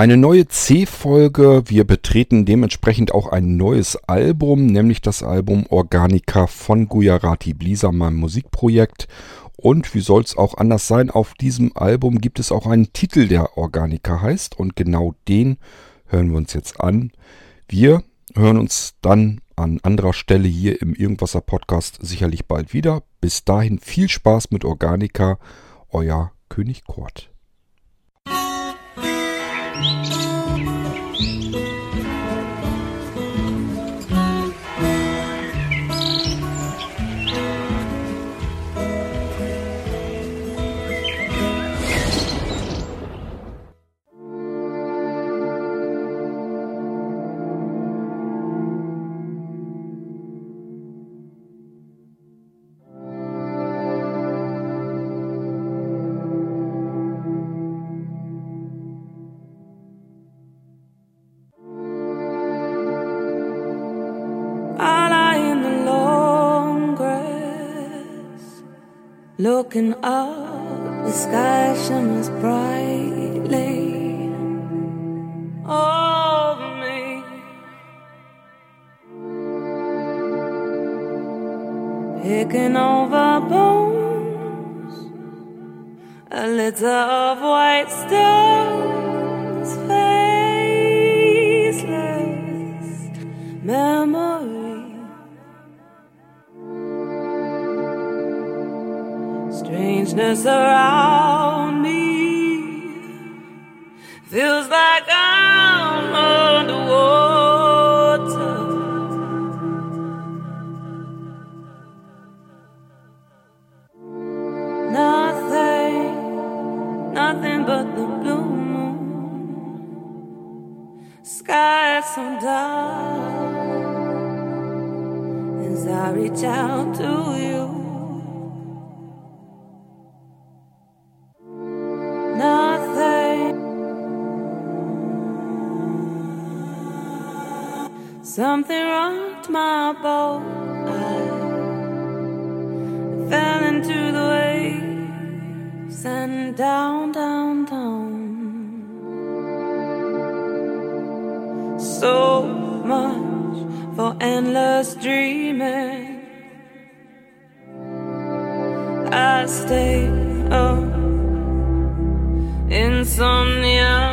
Eine neue C-Folge. Wir betreten dementsprechend auch ein neues Album, nämlich das Album Organica von Gujarati Blisa, meinem Musikprojekt. Und wie soll es auch anders sein, auf diesem Album gibt es auch einen Titel, der Organica heißt. Und genau den hören wir uns jetzt an. Wir hören uns dann an anderer Stelle hier im Irgendwasser Podcast sicherlich bald wieder. Bis dahin viel Spaß mit Organica, euer König Kort. Looking up, the sky shimmers brightly over me. Picking over bones, a litter of white stones, faceless. Strangeness around me feels like I'm underwater. Nothing, nothing but the blue moon. Sky so dark as I reach out to you. Something rocked my boat. I fell into the waves and down, down, down. So much for endless dreaming. I stay up, insomnia.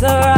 surround.